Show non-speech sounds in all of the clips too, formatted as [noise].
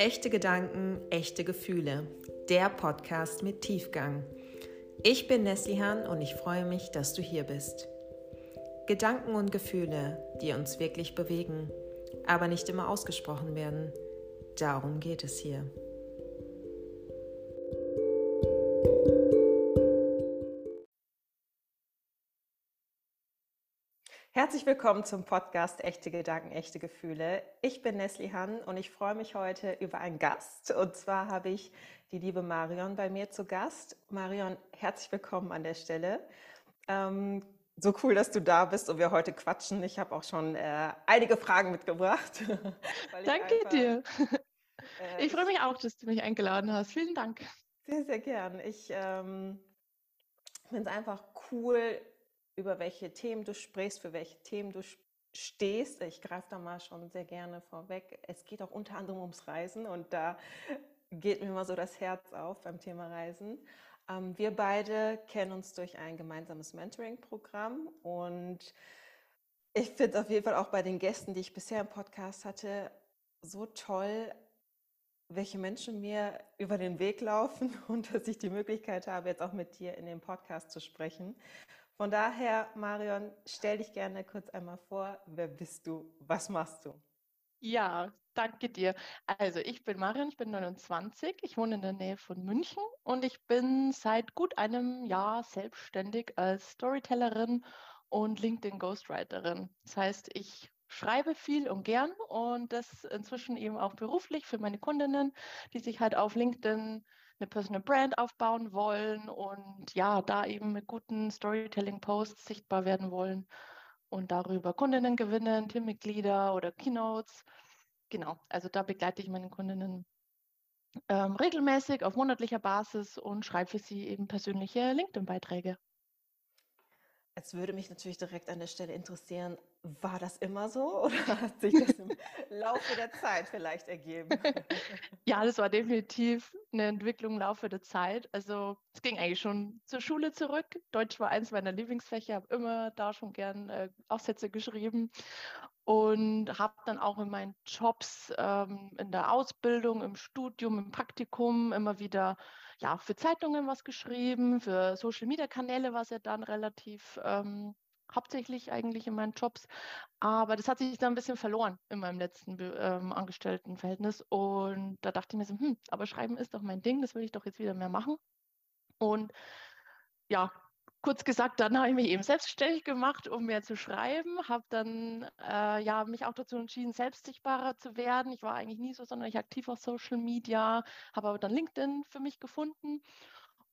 Echte Gedanken, echte Gefühle. Der Podcast mit Tiefgang. Ich bin Neslihan und ich freue mich, dass du hier bist. Gedanken und Gefühle, die uns wirklich bewegen, aber nicht immer ausgesprochen werden. Darum geht es hier. Herzlich willkommen zum Podcast Echte Gedanken, echte Gefühle. Ich bin Nesli Han und ich freue mich heute über einen Gast. Und zwar habe ich die liebe Marion bei mir zu Gast. Marion, herzlich willkommen an der Stelle. Ähm, so cool, dass du da bist und wir heute quatschen. Ich habe auch schon äh, einige Fragen mitgebracht. [laughs] Danke einfach, dir. Äh, ich freue mich auch, dass du mich eingeladen hast. Vielen Dank. Sehr, sehr gern. Ich ähm, finde es einfach cool, über welche Themen du sprichst, für welche Themen du stehst. Ich greife da mal schon sehr gerne vorweg. Es geht auch unter anderem ums Reisen und da geht mir mal so das Herz auf beim Thema Reisen. Ähm, wir beide kennen uns durch ein gemeinsames Mentoring-Programm und ich finde es auf jeden Fall auch bei den Gästen, die ich bisher im Podcast hatte, so toll, welche Menschen mir über den Weg laufen [laughs] und dass ich die Möglichkeit habe, jetzt auch mit dir in dem Podcast zu sprechen. Von daher, Marion, stell dich gerne kurz einmal vor. Wer bist du? Was machst du? Ja, danke dir. Also ich bin Marion, ich bin 29, ich wohne in der Nähe von München und ich bin seit gut einem Jahr selbstständig als Storytellerin und LinkedIn Ghostwriterin. Das heißt, ich schreibe viel und gern und das inzwischen eben auch beruflich für meine Kundinnen, die sich halt auf LinkedIn eine Personal Brand aufbauen wollen und ja, da eben mit guten Storytelling-Posts sichtbar werden wollen und darüber Kundinnen gewinnen, Teammitglieder oder Keynotes. Genau, also da begleite ich meine Kundinnen ähm, regelmäßig auf monatlicher Basis und schreibe für sie eben persönliche LinkedIn-Beiträge. Es würde mich natürlich direkt an der Stelle interessieren, war das immer so [laughs] oder hat sich das im Laufe der Zeit vielleicht ergeben? [laughs] Ja, das war definitiv eine Entwicklung im Laufe der Zeit. Also es ging eigentlich schon zur Schule zurück. Deutsch war eins meiner Lieblingsfächer, habe immer da schon gern äh, Aufsätze geschrieben und habe dann auch in meinen Jobs ähm, in der Ausbildung, im Studium, im Praktikum immer wieder ja, für Zeitungen was geschrieben, für Social-Media-Kanäle war es ja dann relativ ähm, hauptsächlich eigentlich in meinen Jobs. Aber das hat sich dann ein bisschen verloren in meinem letzten ähm, Angestelltenverhältnis. Und da dachte ich mir so, hm, aber Schreiben ist doch mein Ding, das will ich doch jetzt wieder mehr machen. Und ja, kurz gesagt, dann habe ich mich eben selbstständig gemacht, um mehr zu schreiben, habe dann äh, ja, mich auch dazu entschieden, selbst sichtbarer zu werden. Ich war eigentlich nie so sonderlich aktiv auf Social Media, habe aber dann LinkedIn für mich gefunden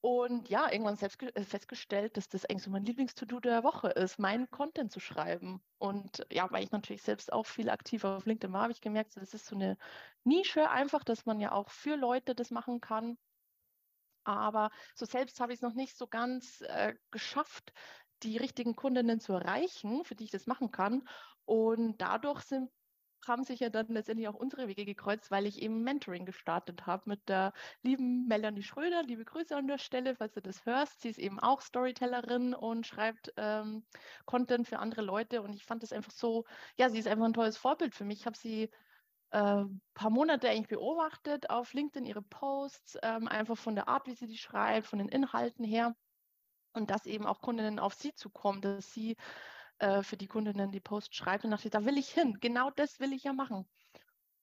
und ja, irgendwann selbst äh, festgestellt, dass das eigentlich so mein Lieblings-To-Do der Woche ist, meinen Content zu schreiben. Und ja, weil ich natürlich selbst auch viel aktiv auf LinkedIn war, habe ich gemerkt, das ist so eine Nische einfach, dass man ja auch für Leute das machen kann. Aber so selbst habe ich es noch nicht so ganz äh, geschafft, die richtigen Kundinnen zu erreichen, für die ich das machen kann. Und dadurch sind haben sich ja dann letztendlich auch unsere Wege gekreuzt, weil ich eben Mentoring gestartet habe mit der lieben Melanie Schröder. Liebe Grüße an der Stelle, falls du das hörst. Sie ist eben auch Storytellerin und schreibt ähm, Content für andere Leute. Und ich fand das einfach so, ja, sie ist einfach ein tolles Vorbild für mich. Ich habe sie äh, paar Monate eigentlich beobachtet auf LinkedIn, ihre Posts, ähm, einfach von der Art, wie sie die schreibt, von den Inhalten her. Und dass eben auch Kundinnen auf sie zukommen, dass sie äh, für die Kundinnen die Post schreibt und dachte, da will ich hin, genau das will ich ja machen.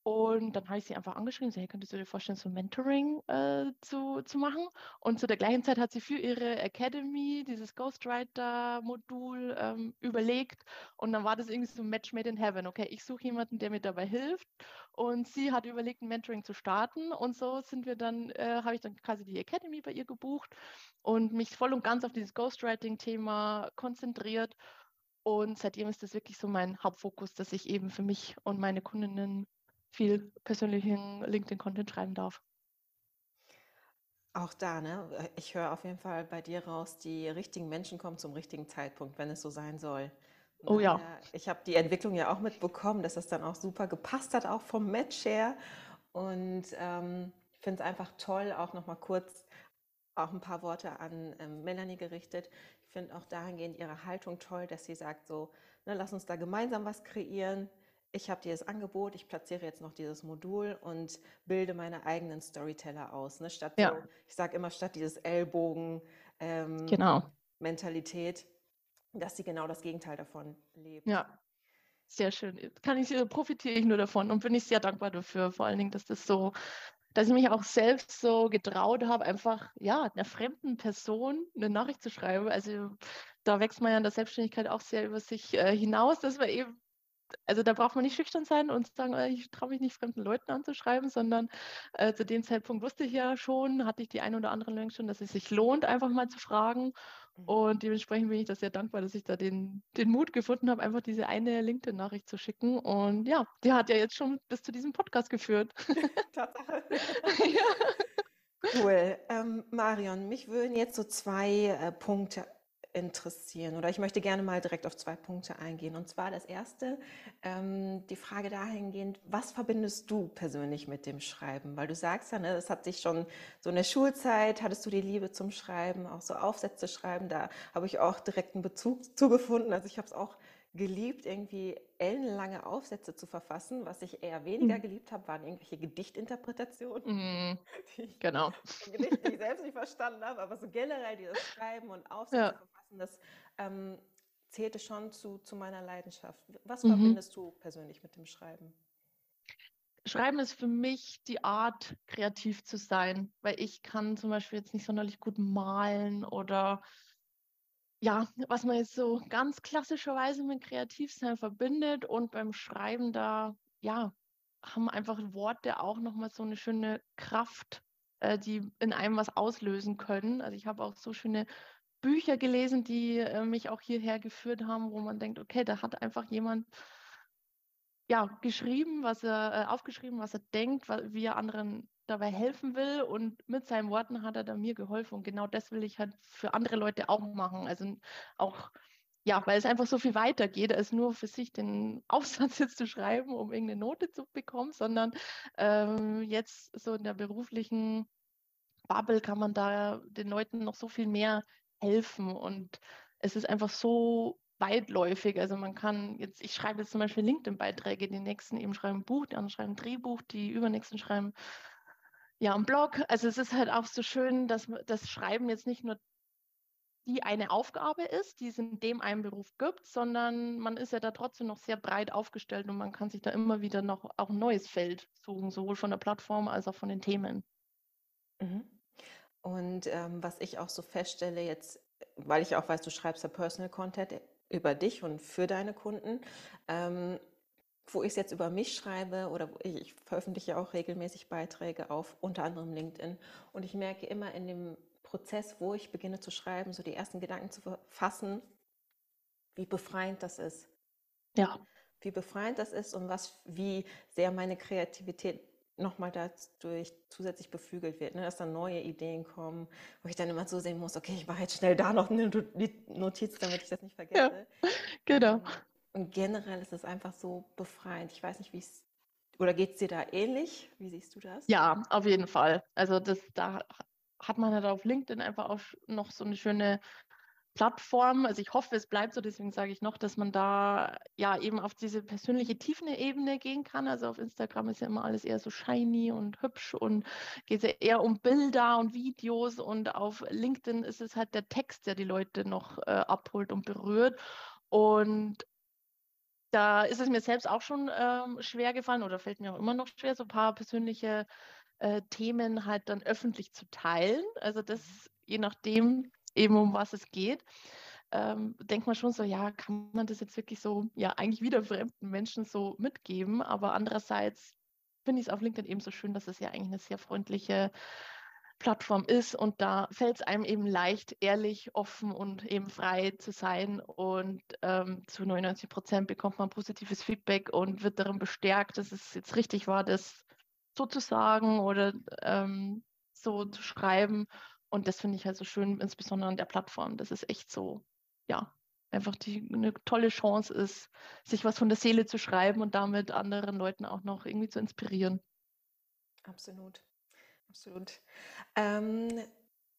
Und dann habe ich sie einfach angeschrieben, so, hey, könntest du dir vorstellen, so Mentoring äh, zu, zu machen? Und zu der gleichen Zeit hat sie für ihre Academy dieses Ghostwriter-Modul ähm, überlegt. Und dann war das irgendwie so ein Match made in heaven. Okay, ich suche jemanden, der mir dabei hilft. Und sie hat überlegt, ein Mentoring zu starten. Und so sind wir dann, äh, habe ich dann quasi die Academy bei ihr gebucht und mich voll und ganz auf dieses Ghostwriting-Thema konzentriert. Und seitdem ist das wirklich so mein Hauptfokus, dass ich eben für mich und meine Kundinnen viel persönlichen LinkedIn-Content schreiben darf. Auch da, ne? Ich höre auf jeden Fall bei dir raus, die richtigen Menschen kommen zum richtigen Zeitpunkt, wenn es so sein soll. Oh ja. Ich habe die Entwicklung ja auch mitbekommen, dass das dann auch super gepasst hat, auch vom Match her. Und ähm, ich finde es einfach toll, auch nochmal kurz auch ein paar Worte an ähm, Melanie gerichtet finde auch dahingehend ihre Haltung toll, dass sie sagt so, ne, lass uns da gemeinsam was kreieren. Ich habe dieses Angebot, ich platziere jetzt noch dieses Modul und bilde meine eigenen Storyteller aus. Ne? Statt Ja, so, ich sage immer, statt dieses Ellbogen ähm, genau. Dass sie genau das Gegenteil davon lebt. Ja, sehr schön. Kann ich, äh, profitiere ich nur davon und bin ich sehr dankbar dafür. Vor allen Dingen, dass das so, dass ich mich auch selbst so getraut habe, einfach ja, einer fremden Person eine Nachricht zu schreiben. Also da wächst man ja in der Selbstständigkeit auch sehr über sich äh, hinaus, dass man eben also da braucht man nicht schüchtern sein und sagen, äh, ich traue mich nicht, fremden Leuten anzuschreiben, sondern äh, zu dem Zeitpunkt wusste ich ja schon, hatte ich die ein oder andere Learning schon, dass es sich lohnt, einfach mal zu fragen. Mhm. Und dementsprechend bin ich da sehr dankbar, dass ich da den, den Mut gefunden habe, einfach diese eine LinkedIn-Nachricht zu schicken. Und ja, die hat ja jetzt schon bis zu diesem Podcast geführt. [laughs] Tatsache. [laughs] ja. Cool. Ähm, Marion, mich würden jetzt so zwei äh, Punkte interessieren oder ich möchte gerne mal direkt auf zwei Punkte eingehen. Und zwar das erste, ähm, die Frage dahingehend, was verbindest du persönlich mit dem Schreiben? Weil du sagst ja, ne, das hat sich schon so in der Schulzeit, hattest du die Liebe zum Schreiben, auch so Aufsätze schreiben, da habe ich auch direkt einen Bezug zugefunden. Also ich habe es auch geliebt, irgendwie ellenlange Aufsätze zu verfassen. Was ich eher weniger Mhm. geliebt habe, waren irgendwelche Gedichtinterpretationen, Mhm, [laughs] die ich Genau. ein Gedicht, die ich selbst nicht verstanden habe, aber so generell dieses Schreiben und Aufsätze Ja. verfassen, das ähm, zählte schon zu, zu meiner Leidenschaft. Was Mhm. verbindest du persönlich mit dem Schreiben? Schreiben ist für mich die Art, kreativ zu sein, weil ich kann zum Beispiel jetzt nicht sonderlich gut malen oder ja, was man jetzt so ganz klassischerweise mit Kreativsein verbindet und beim Schreiben da, ja, haben einfach Worte auch nochmal so eine schöne Kraft, äh, die in einem was auslösen können. Also ich habe auch so schöne Bücher gelesen, die äh, mich auch hierher geführt haben, wo man denkt, okay, da hat einfach jemand ja, geschrieben, was er, äh, aufgeschrieben, was er denkt, wie er anderen dabei helfen will und mit seinen Worten hat er dann mir geholfen und genau das will ich halt für andere Leute auch machen. Also auch, ja, weil es einfach so viel weitergeht, als nur für sich den [laughs] Aufsatz jetzt zu schreiben, um irgendeine Note zu bekommen, sondern ähm, jetzt so in der beruflichen Bubble kann man da den Leuten noch so viel mehr helfen und es ist einfach so weitläufig. Also man kann jetzt, ich schreibe jetzt zum Beispiel LinkedIn-Beiträge, die nächsten eben schreiben Buch, die anderen schreiben Drehbuch, die übernächsten schreiben ja einen Blog. Also es ist halt auch so schön, dass das Schreiben jetzt nicht nur die eine Aufgabe ist, die es in dem einen Beruf gibt, sondern man ist ja da trotzdem noch sehr breit aufgestellt und man kann sich da immer wieder noch auch ein neues Feld suchen, sowohl von der Plattform als auch von den Themen. Mhm. Und ähm, was ich auch so feststelle jetzt, weil ich auch weiß, du schreibst ja Personal Content über dich und für deine Kunden, ähm, wo ich es jetzt über mich schreibe oder ich, ich veröffentliche auch regelmäßig Beiträge auf unter anderem LinkedIn und ich merke immer in dem Prozess, wo ich beginne zu schreiben, so die ersten Gedanken zu fassen, wie befreiend das ist. Ja. Wie befreiend das ist und was, wie sehr meine Kreativität nochmal dadurch zusätzlich beflügelt wird, ne? dass dann neue Ideen kommen, wo ich dann immer so sehen muss, okay, ich mache jetzt schnell da noch eine Notiz, damit ich das nicht vergesse. Genau. Und generell ist es einfach so befreiend. Ich weiß nicht, wie es, oder geht es dir da ähnlich? Wie siehst du das? Ja, auf jeden Fall. Also das, da hat man halt auf LinkedIn einfach auch noch so eine schöne Plattform. Also ich hoffe, es bleibt so, deswegen sage ich noch, dass man da ja eben auf diese persönliche Tiefenebene gehen kann. Also auf Instagram ist ja immer alles eher so shiny und hübsch und geht ja eher um Bilder und Videos und auf LinkedIn ist es halt der Text, der die Leute noch äh, abholt und berührt. Und da ist es mir selbst auch schon ähm, schwer gefallen oder fällt mir auch immer noch schwer, so ein paar persönliche äh, Themen halt dann öffentlich zu teilen. Also das je nachdem eben um was es geht, ähm, denkt man schon so, ja, kann man das jetzt wirklich so, ja, eigentlich wieder fremden Menschen so mitgeben. Aber andererseits finde ich es auf LinkedIn eben so schön, dass es ja eigentlich eine sehr freundliche Plattform ist und da fällt es einem eben leicht, ehrlich, offen und eben frei zu sein und ähm, zu 99 Prozent bekommt man positives Feedback und wird darin bestärkt, dass es jetzt richtig war, das so zu sagen oder ähm, so zu schreiben und das finde ich halt so schön, insbesondere an der Plattform, dass es echt so, ja, einfach die, eine tolle Chance ist, sich was von der Seele zu schreiben und damit anderen Leuten auch noch irgendwie zu inspirieren. Absolut. Absolut. Ähm,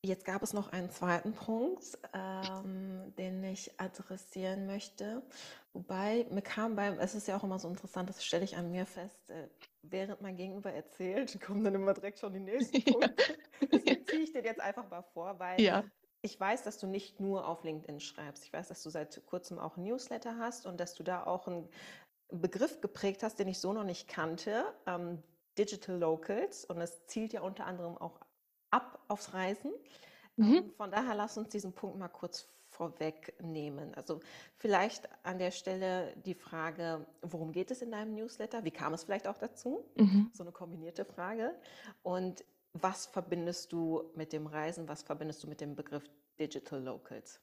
Jetzt gab es noch einen zweiten Punkt, ähm, den ich adressieren möchte. Wobei mir kam beim, es ist ja auch immer so interessant, das stelle ich an mir fest, äh, während mein Gegenüber erzählt, [laughs] kommen dann immer direkt schon die [laughs] nächsten Punkte. Deswegen ziehe ich dir jetzt einfach mal vor, weil Ja. ich weiß, dass du nicht nur auf LinkedIn schreibst. Ich weiß, dass du seit kurzem auch ein Newsletter hast und dass du da auch einen Begriff geprägt hast, den ich so noch nicht kannte, ähm, Digital Locals. Und es zielt ja unter anderem auch ab aufs Reisen. Mhm. Ähm, von daher lass uns diesen Punkt mal kurz vorwegnehmen. Also vielleicht an der Stelle die Frage, worum geht es in deinem Newsletter? Wie kam es vielleicht auch dazu? Mhm. So eine kombinierte Frage. Und was verbindest du mit dem Reisen? Was verbindest du mit dem Begriff Digital Locals?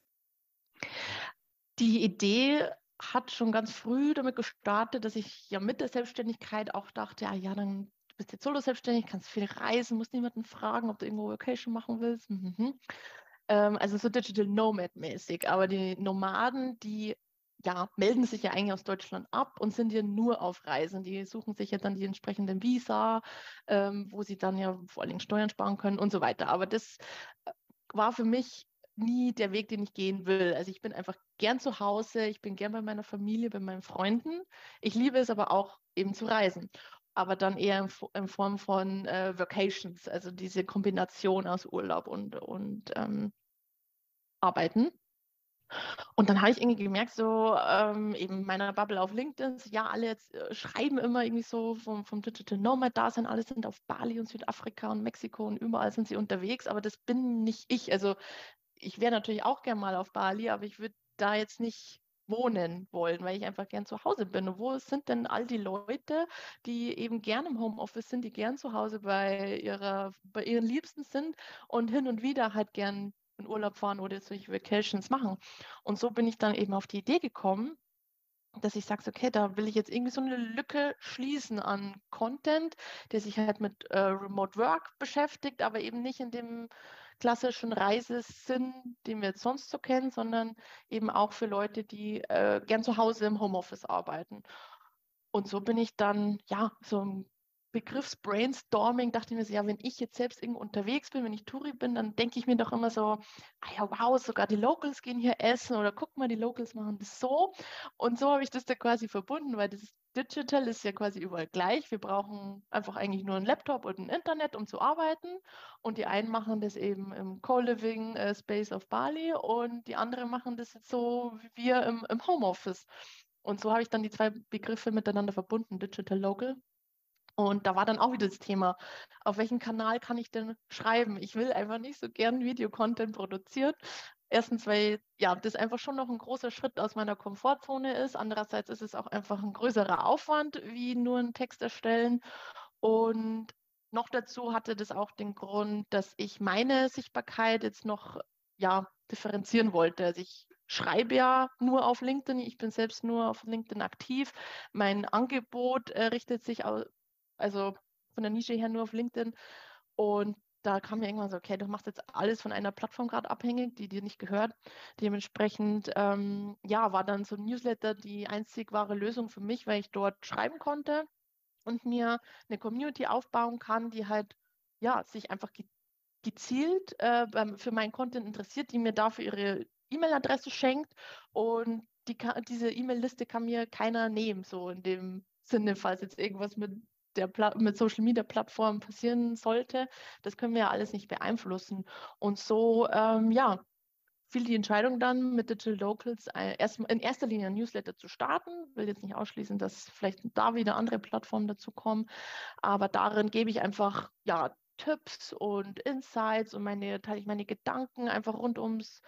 Die Idee hat schon ganz früh damit gestartet, dass ich ja mit der Selbstständigkeit auch dachte, ja, ja, dann du bist jetzt solo selbstständig, kannst viel reisen, musst niemanden fragen, ob du irgendwo Vacation machen willst. Mhm. Ähm, also so Digital Nomad-mäßig. Aber die Nomaden, die ja, melden sich ja eigentlich aus Deutschland ab und sind ja nur auf Reisen. Die suchen sich ja dann die entsprechenden Visa, ähm, wo sie dann ja vor allen Dingen Steuern sparen können und so weiter. Aber das äh, war für mich nie der Weg, den ich gehen will. Also ich bin einfach gern zu Hause, ich bin gern bei meiner Familie, bei meinen Freunden. Ich liebe es aber auch eben zu reisen. Aber dann eher in, in Form von äh, Vacations, also diese Kombination aus Urlaub und, und ähm, Arbeiten. Und dann habe ich irgendwie gemerkt, so ähm, eben meiner Bubble auf LinkedIn, ja, alle jetzt äh, schreiben immer irgendwie so vom, vom Digital Nomad da sind, alle sind auf Bali und Südafrika und Mexiko und überall sind sie unterwegs, aber das bin nicht ich. Also ich wäre natürlich auch gern mal auf Bali, aber ich würde da jetzt nicht wohnen wollen, weil ich einfach gern zu Hause bin. Und wo sind denn all die Leute, die eben gern im Homeoffice sind, die gern zu Hause bei ihrer, bei ihren Liebsten sind und hin und wieder halt gern in Urlaub fahren oder solche Vacations machen. Und so bin ich dann eben auf die Idee gekommen, dass ich sage, okay, da will ich jetzt irgendwie so eine Lücke schließen an Content, der sich halt mit äh, Remote Work beschäftigt, aber eben nicht in dem klassischen Reisesinn, den wir jetzt sonst so kennen, sondern eben auch für Leute, die äh, gern zu Hause im Homeoffice arbeiten. Und so bin ich dann, ja, so ein Begriffsbrainstorming dachte ich mir so, ja, wenn ich jetzt selbst irgendwo unterwegs bin, wenn ich Touri bin, dann denke ich mir doch immer so, ah ja, wow, sogar die Locals gehen hier essen oder guck mal, die Locals machen das so. Und so habe ich das da quasi verbunden, weil das Digital ist ja quasi überall gleich. Wir brauchen einfach eigentlich nur einen Laptop und ein Internet, um zu arbeiten. Und die einen machen das eben im Co-Living äh, Space auf Bali und die anderen machen das jetzt so wie wir im, im Homeoffice. Und so habe ich dann die zwei Begriffe miteinander verbunden, Digital Local. Und da war dann auch wieder das Thema, auf welchen Kanal kann ich denn schreiben? Ich will einfach nicht so gern Videocontent produzieren. Erstens, weil ja, das einfach schon noch ein großer Schritt aus meiner Komfortzone ist. Andererseits ist es auch einfach ein größerer Aufwand, wie nur einen Text erstellen. Und noch dazu hatte das auch den Grund, dass ich meine Sichtbarkeit jetzt noch ja, differenzieren wollte. Also ich schreibe ja nur auf LinkedIn, ich bin selbst nur auf LinkedIn aktiv. Mein Angebot äh, richtet sich also von der Nische her nur auf LinkedIn. Und da kam mir irgendwann so, okay, du machst jetzt alles von einer Plattform gerade abhängig, die dir nicht gehört. Dementsprechend, ähm, ja, war dann so ein Newsletter die einzig wahre Lösung für mich, weil ich dort schreiben konnte und mir eine Community aufbauen kann, die halt, ja, sich einfach ge gezielt äh, für meinen Content interessiert, die mir dafür ihre E-Mail-Adresse schenkt und die, diese E-Mail-Liste kann mir keiner nehmen, so in dem Sinne, falls jetzt irgendwas mit der Pla mit Social Media Plattformen passieren sollte. Das können wir ja alles nicht beeinflussen. Und so, ähm, ja, fiel die Entscheidung dann mit Digital Locals äh, erst, in erster Linie ein Newsletter zu starten. Will jetzt nicht ausschließen, dass vielleicht da wieder andere Plattformen dazu kommen. Aber darin gebe ich einfach, ja, Tipps und Insights und meine, teile ich meine Gedanken einfach rund ums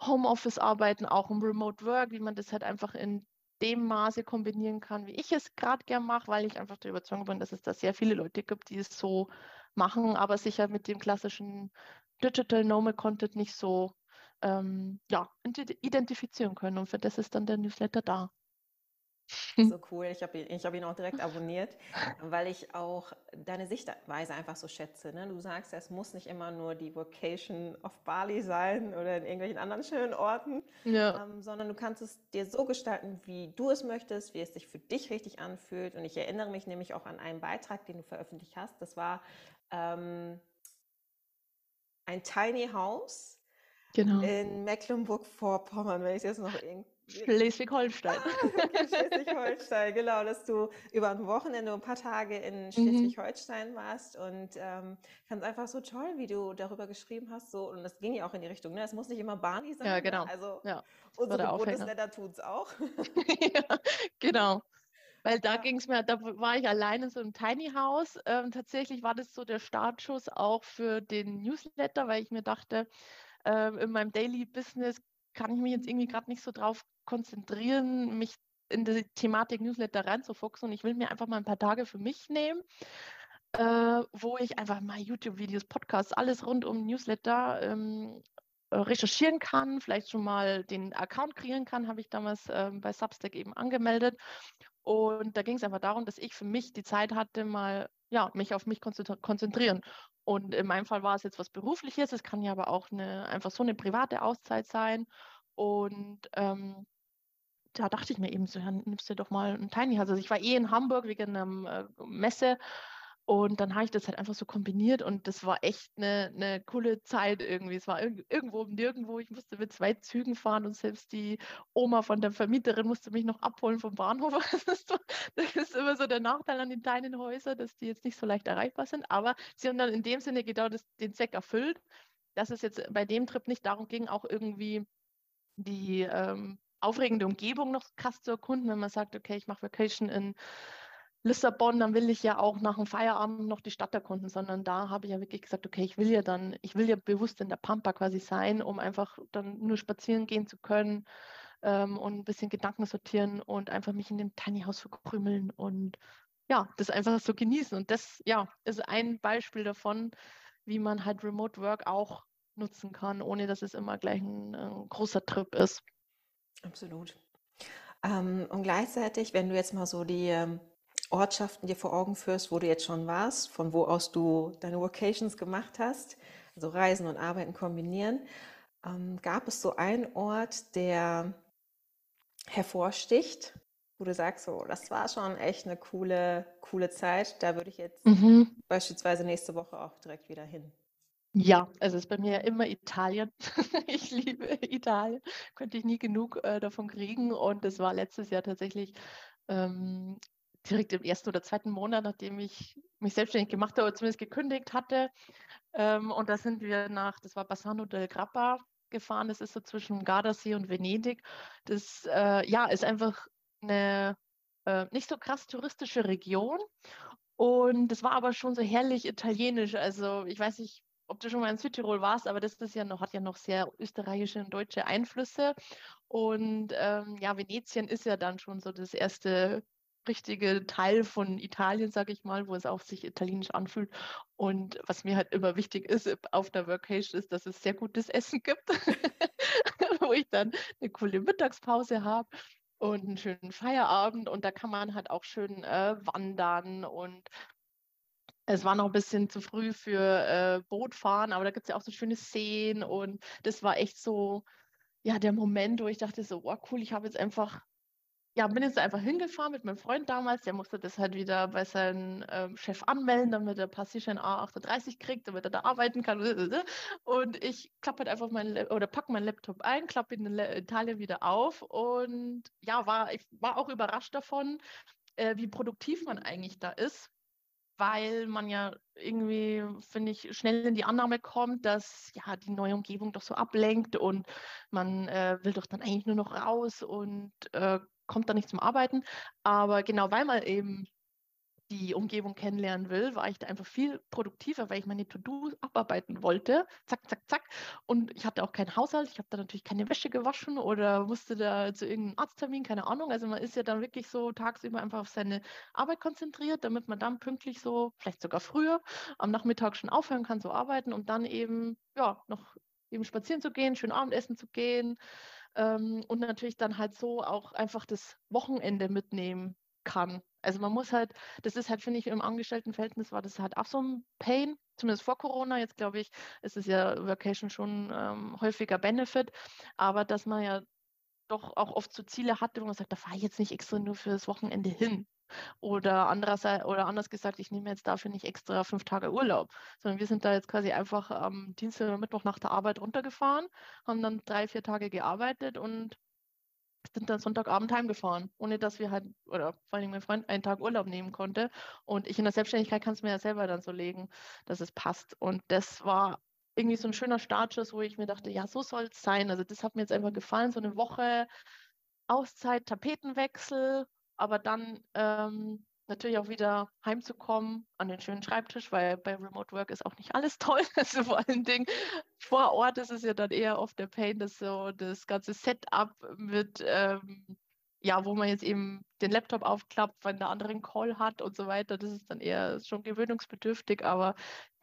Homeoffice-Arbeiten, auch um Remote Work, wie man das halt einfach in dem Maße kombinieren kann, wie ich es gerade gern mache, weil ich einfach der Überzeugung bin, dass es da sehr viele Leute gibt, die es so machen, aber sicher mit dem klassischen Digital Nomad Content nicht so ähm, ja, identifizieren können. Und für das ist dann der Newsletter da. So [laughs] cool. Ich habe ihn, hab ihn auch direkt abonniert, weil ich auch deine Sichtweise einfach so schätze. Ne? Du sagst, es muss nicht immer nur die Vocation auf Bali sein oder in irgendwelchen anderen schönen Orten, Ja. ähm, sondern du kannst es dir so gestalten, wie du es möchtest, wie es sich für dich richtig anfühlt. Und ich erinnere mich nämlich auch an einen Beitrag, den du veröffentlicht hast. Das war ähm, ein Tiny House Genau. in Mecklenburg-Vorpommern, wenn ich jetzt noch irgendwie. Schleswig-Holstein. Ah, okay, Schleswig-Holstein, genau, dass du über ein Wochenende ein paar Tage in Mhm. Schleswig-Holstein warst und ähm, fand es einfach so toll, wie du darüber geschrieben hast. So, und das ging ja auch in die Richtung, ne? Es muss nicht immer Barney sein. Ja, ne? genau. Also Ja, unsere. Bundesländer tun es auch. [laughs] Ja, genau. Weil da Ja. ging es mir, da war ich allein in so einem Tiny House. Ähm, tatsächlich war das so der Startschuss auch für den Newsletter, weil ich mir dachte, ähm, in meinem Daily Business kann ich mich jetzt irgendwie gerade nicht so drauf konzentrieren, mich in die Thematik Newsletter reinzufuchsen. Und ich will mir einfach mal ein paar Tage für mich nehmen, äh, wo ich einfach mal YouTube-Videos, Podcasts, alles rund um Newsletter ähm, äh, recherchieren kann, vielleicht schon mal den Account kreieren kann, habe ich damals ähm, bei Substack eben angemeldet. Und da ging es einfach darum, dass ich für mich die Zeit hatte, mal ja, mich auf mich konzentri- konzentrieren. Und in meinem Fall war es jetzt was Berufliches, es kann ja aber auch eine, einfach so eine private Auszeit sein. Und ähm, da dachte ich mir eben so, ja, nimmst du doch mal ein Tiny House. Also ich war eh in Hamburg wegen einer äh, Messe und dann habe ich das halt einfach so kombiniert und das war echt eine, eine coole Zeit irgendwie. Es war irg irgendwo nirgendwo. Ich musste mit zwei Zügen fahren und selbst die Oma von der Vermieterin musste mich noch abholen vom Bahnhof. [laughs] Das ist, so, das ist immer so der Nachteil an den kleinen Häusern, dass die jetzt nicht so leicht erreichbar sind. Aber sie haben dann in dem Sinne genau das, den Zweck erfüllt, dass es jetzt bei dem Trip nicht darum ging, auch irgendwie die ähm, aufregende Umgebung noch krass zu erkunden, wenn man sagt, okay, ich mache Vacation in Lissabon, dann will ich ja auch nach dem Feierabend noch die Stadt erkunden, sondern da habe ich ja wirklich gesagt, okay, ich will ja dann, ich will ja bewusst in der Pampa quasi sein, um einfach dann nur spazieren gehen zu können ähm, und ein bisschen Gedanken sortieren und einfach mich in dem Tiny House verkrümeln und ja, das einfach so genießen. Und das, ja, ist ein Beispiel davon, wie man halt Remote Work auch nutzen kann, ohne dass es immer gleich ein, ein großer Trip ist. Absolut. Ähm, und gleichzeitig, wenn du jetzt mal so die ähm, Ortschaften dir vor Augen führst, wo du jetzt schon warst, von wo aus du deine Vocations gemacht hast, also Reisen und Arbeiten kombinieren, ähm, gab es so einen Ort, der hervorsticht, wo du sagst, so, das war schon echt eine coole, coole Zeit. Da würde ich jetzt Mhm. beispielsweise nächste Woche auch direkt wieder hin. Ja, also es ist bei mir ja immer Italien. [laughs] Ich liebe Italien, könnte ich nie genug äh, davon kriegen. Und das war letztes Jahr tatsächlich ähm, direkt im ersten oder zweiten Monat, nachdem ich mich selbstständig gemacht habe oder zumindest gekündigt hatte. Ähm, und da sind wir nach, das war Bassano del Grappa gefahren. Das ist so zwischen Gardasee und Venedig. Das äh, ja, ist einfach eine äh, nicht so krass touristische Region. Und das war aber schon so herrlich italienisch. Also ich weiß nicht, ob du schon mal in Südtirol warst, aber das ist ja noch, hat ja noch sehr österreichische und deutsche Einflüsse. Und ähm, ja, Venetien ist ja dann schon so das erste richtige Teil von Italien, sage ich mal, wo es auch sich italienisch anfühlt. Und was mir halt immer wichtig ist auf der Workation, ist, dass es sehr gutes Essen gibt, [laughs] wo ich dann eine coole Mittagspause habe und einen schönen Feierabend. Und da kann man halt auch schön äh, wandern und es war noch ein bisschen zu früh für äh, Bootfahren, aber da gibt es ja auch so schöne Seen und das war echt so, ja, der Moment, wo ich dachte so, oh cool, ich habe jetzt einfach, ja, bin jetzt einfach hingefahren mit meinem Freund damals, der musste das halt wieder bei seinem ähm, Chef anmelden, damit er Passierschein A38 kriegt, damit er da arbeiten kann. [laughs] Und ich klappe halt einfach meinen, oder packe meinen Laptop ein, klappe ihn in Italien wieder auf und ja, war, ich war auch überrascht davon, äh, wie produktiv man eigentlich da ist weil man ja irgendwie, finde ich, schnell in die Annahme kommt, dass ja die neue Umgebung doch so ablenkt und man äh, will doch dann eigentlich nur noch raus und äh, kommt dann nicht zum Arbeiten. Aber genau weil man eben die Umgebung kennenlernen will, war ich da einfach viel produktiver, weil ich meine To-Dos abarbeiten wollte. Zack, zack, zack. Und ich hatte auch keinen Haushalt. Ich habe da natürlich keine Wäsche gewaschen oder musste da zu irgendeinem Arzttermin, keine Ahnung. Also man ist ja dann wirklich so tagsüber einfach auf seine Arbeit konzentriert, damit man dann pünktlich so, vielleicht sogar früher, am Nachmittag schon aufhören kann zu arbeiten und dann eben, ja, noch eben spazieren zu gehen, schön Abendessen zu gehen ähm, und natürlich dann halt so auch einfach das Wochenende mitnehmen kann. Also man muss halt, das ist halt, finde ich, im Angestelltenverhältnis war das halt auch so ein Pain, zumindest vor Corona. Jetzt glaube ich, ist es ja Vacation schon ähm, häufiger Benefit, aber dass man ja doch auch oft so Ziele hatte, wo man sagt, da fahre ich jetzt nicht extra nur für das Wochenende hin. Oder andererseits oder anders gesagt, ich nehme jetzt dafür nicht extra fünf Tage Urlaub, sondern wir sind da jetzt quasi einfach am Dienstag oder Mittwoch nach der Arbeit runtergefahren, haben dann drei, vier Tage gearbeitet und sind dann Sonntagabend heimgefahren, ohne dass wir halt, oder vor allem mein Freund einen Tag Urlaub nehmen konnte. Und ich in der Selbstständigkeit kann es mir ja selber dann so legen, dass es passt. Und das war irgendwie so ein schöner Startschuss, wo ich mir dachte, ja, so soll es sein. Also das hat mir jetzt einfach gefallen, so eine Woche Auszeit, Tapetenwechsel, aber dann ähm, natürlich auch wieder heimzukommen an den schönen Schreibtisch, weil bei Remote Work ist auch nicht alles toll. [laughs] Also vor allen Dingen vor Ort ist es ja dann eher oft der Pain, dass so das ganze Setup mit, ähm, ja, wo man jetzt eben den Laptop aufklappt, wenn der andere einen Call hat und so weiter, das ist dann eher schon gewöhnungsbedürftig, aber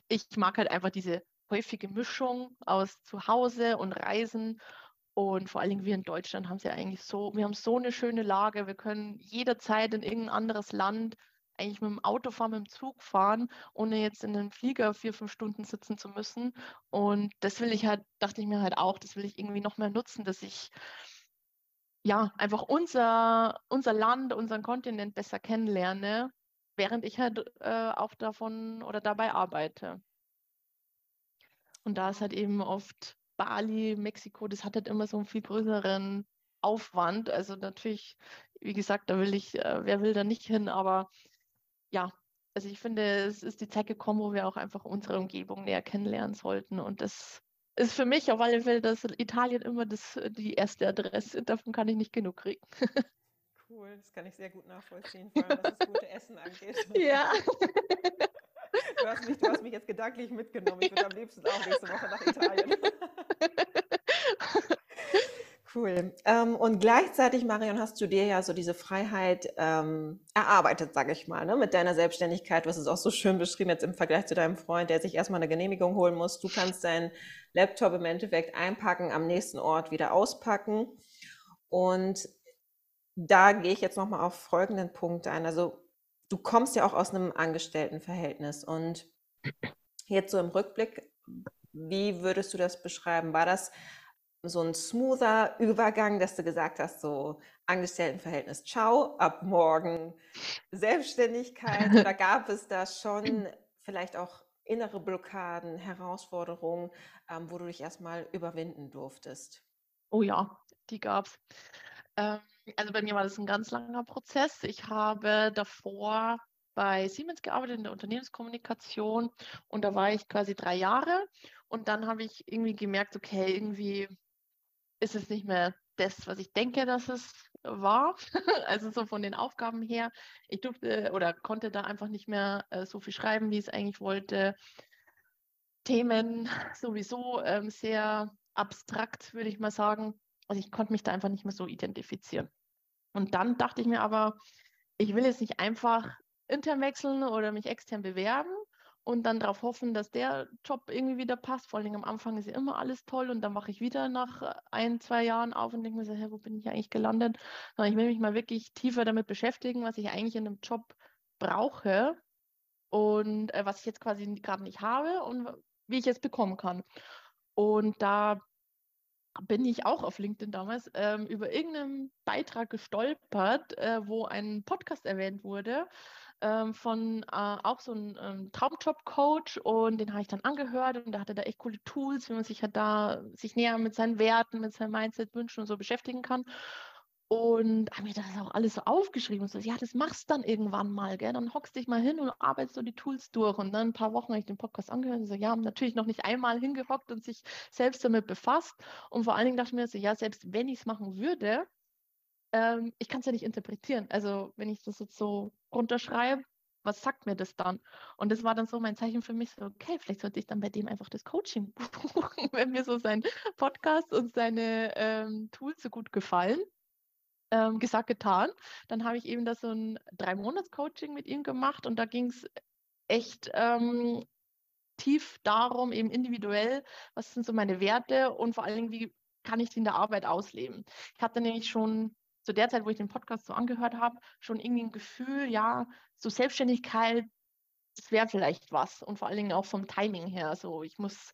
ich mag halt einfach diese häufige Mischung aus Zuhause und Reisen und vor allen Dingen wir in Deutschland haben es ja eigentlich so, wir haben so eine schöne Lage. Wir können jederzeit in irgendein anderes Land eigentlich mit dem Auto fahren, mit dem Zug fahren, ohne jetzt in einem Flieger vier, fünf Stunden sitzen zu müssen. Und das will ich halt, dachte ich mir halt auch, das will ich irgendwie noch mehr nutzen, dass ich ja einfach unser, unser Land, unseren Kontinent besser kennenlerne, während ich halt äh, auch davon oder dabei arbeite. Und da ist halt eben oft Bali, Mexiko, das hat halt immer so einen viel größeren Aufwand. Also natürlich, wie gesagt, da will ich, äh, wer will da nicht hin, aber ja, also ich finde, es ist die Zeit gekommen, wo wir auch einfach unsere Umgebung näher kennenlernen sollten. Und das ist für mich auf alle Fälle, dass Italien immer das, die erste Adresse. Davon kann ich nicht genug kriegen. [laughs] Cool, das kann ich sehr gut nachvollziehen, vor allem was das gute Essen angeht. Ja. [laughs] Du hast, mich, du hast mich jetzt gedanklich mitgenommen. Ich würde am liebsten auch nächste Woche nach Italien. [laughs] Cool. Ähm, und gleichzeitig, Marion, hast du dir ja so diese Freiheit ähm, erarbeitet, sage ich mal, ne? mit deiner Selbstständigkeit. Du hast es auch so schön beschrieben jetzt im Vergleich zu deinem Freund, der sich erstmal eine Genehmigung holen muss. Du kannst deinen Laptop im Endeffekt einpacken, am nächsten Ort wieder auspacken. Und da gehe ich jetzt nochmal auf folgenden Punkt ein. Also du kommst ja auch aus einem Angestelltenverhältnis und jetzt so im Rückblick, wie würdest du das beschreiben? War das so ein smoother Übergang, dass du gesagt hast, so Angestelltenverhältnis, ciao, ab morgen Selbstständigkeit? Oder [laughs] gab es da schon vielleicht auch innere Blockaden, Herausforderungen, ähm, wo du dich erstmal überwinden durftest? Oh ja, die gab es. Also bei mir war das ein ganz langer Prozess. Ich habe davor bei Siemens gearbeitet in der Unternehmenskommunikation und da war ich quasi drei Jahre und dann habe ich irgendwie gemerkt, okay, irgendwie ist es nicht mehr das, was ich denke, dass es war. [laughs] also so von den Aufgaben her. Ich durfte oder konnte da einfach nicht mehr äh, so viel schreiben, wie ich es eigentlich wollte. Themen sowieso ähm, sehr abstrakt, würde ich mal sagen. Also ich konnte mich da einfach nicht mehr so identifizieren. Und dann dachte ich mir aber, ich will jetzt nicht einfach intern wechseln oder mich extern bewerben und dann darauf hoffen, dass der Job irgendwie wieder passt. Vor allem am Anfang ist ja immer alles toll und dann mache ich wieder nach ein, zwei Jahren auf und denke mir so, hey, wo bin ich eigentlich gelandet? Sondern ich will mich mal wirklich tiefer damit beschäftigen, was ich eigentlich in einem Job brauche und äh, was ich jetzt quasi gerade nicht habe und wie ich es bekommen kann. Und da bin ich auch auf LinkedIn damals ähm, über irgendeinen Beitrag gestolpert, äh, wo ein Podcast erwähnt wurde ähm, von äh, auch so einem ähm, Traumjob-Coach und den habe ich dann angehört und da hatte da echt coole Tools, wie man sich halt da sich näher mit seinen Werten, mit seinem Mindset, Wünschen und so beschäftigen kann. Und habe mir das auch alles so aufgeschrieben und so, ja, das machst du dann irgendwann mal, gell? Dann hockst dich mal hin und arbeitest so die Tools durch. Und dann ein paar Wochen habe ich den Podcast angehört und so, ja, natürlich noch nicht einmal hingehockt und sich selbst damit befasst. Und vor allen Dingen dachte ich mir so, ja, selbst wenn ich es machen würde, ähm, ich kann es ja nicht interpretieren. Also wenn ich das jetzt so runterschreibe, was sagt mir das dann? Und das war dann so mein Zeichen für mich, so, okay, vielleicht sollte ich dann bei dem einfach das Coaching [laughs] buchen, wenn mir so sein Podcast und seine ähm, Tools so gut gefallen ähm, gesagt, getan. Dann habe ich eben das so ein Drei-Monats-Coaching mit ihm gemacht und da ging es echt ähm, tief darum, eben individuell, was sind so meine Werte und vor allen Dingen, wie kann ich die in der Arbeit ausleben. Ich hatte nämlich schon zu der Zeit, wo ich den Podcast so angehört habe, schon irgendwie ein Gefühl, ja, so Selbstständigkeit, das wäre vielleicht was und vor allen Dingen auch vom Timing her. So, ich muss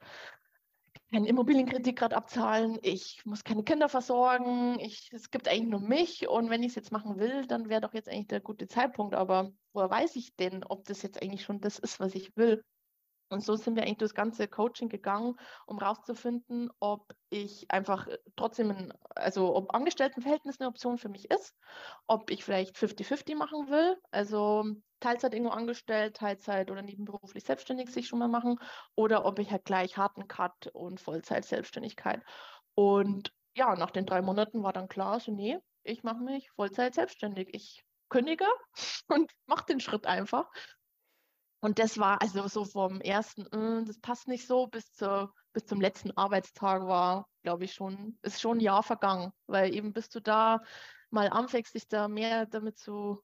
keinen Immobilienkredit gerade abzahlen, ich muss keine Kinder versorgen, ich, es gibt eigentlich nur mich und wenn ich es jetzt machen will, dann wäre doch jetzt eigentlich der gute Zeitpunkt. Aber woher weiß ich denn, ob das jetzt eigentlich schon das ist, was ich will? Und so sind wir eigentlich das ganze Coaching gegangen, um rauszufinden, ob ich einfach trotzdem, ein, also ob Angestelltenverhältnis eine Option für mich ist, ob ich vielleicht 50-50 machen will, also Teilzeit irgendwo angestellt, Teilzeit oder nebenberuflich selbstständig sich schon mal machen, oder ob ich halt gleich harten Cut und Vollzeit Selbstständigkeit. Und ja, nach den drei Monaten war dann klar, so nee, ich mache mich Vollzeit selbstständig. Ich kündige [laughs] und mache den Schritt einfach. Und das war also so vom ersten, äh, das passt nicht so, bis, zur, bis zum letzten Arbeitstag war, glaube ich, schon, ist schon ein Jahr vergangen. Weil eben bis du da mal anfängst, dich da mehr damit zu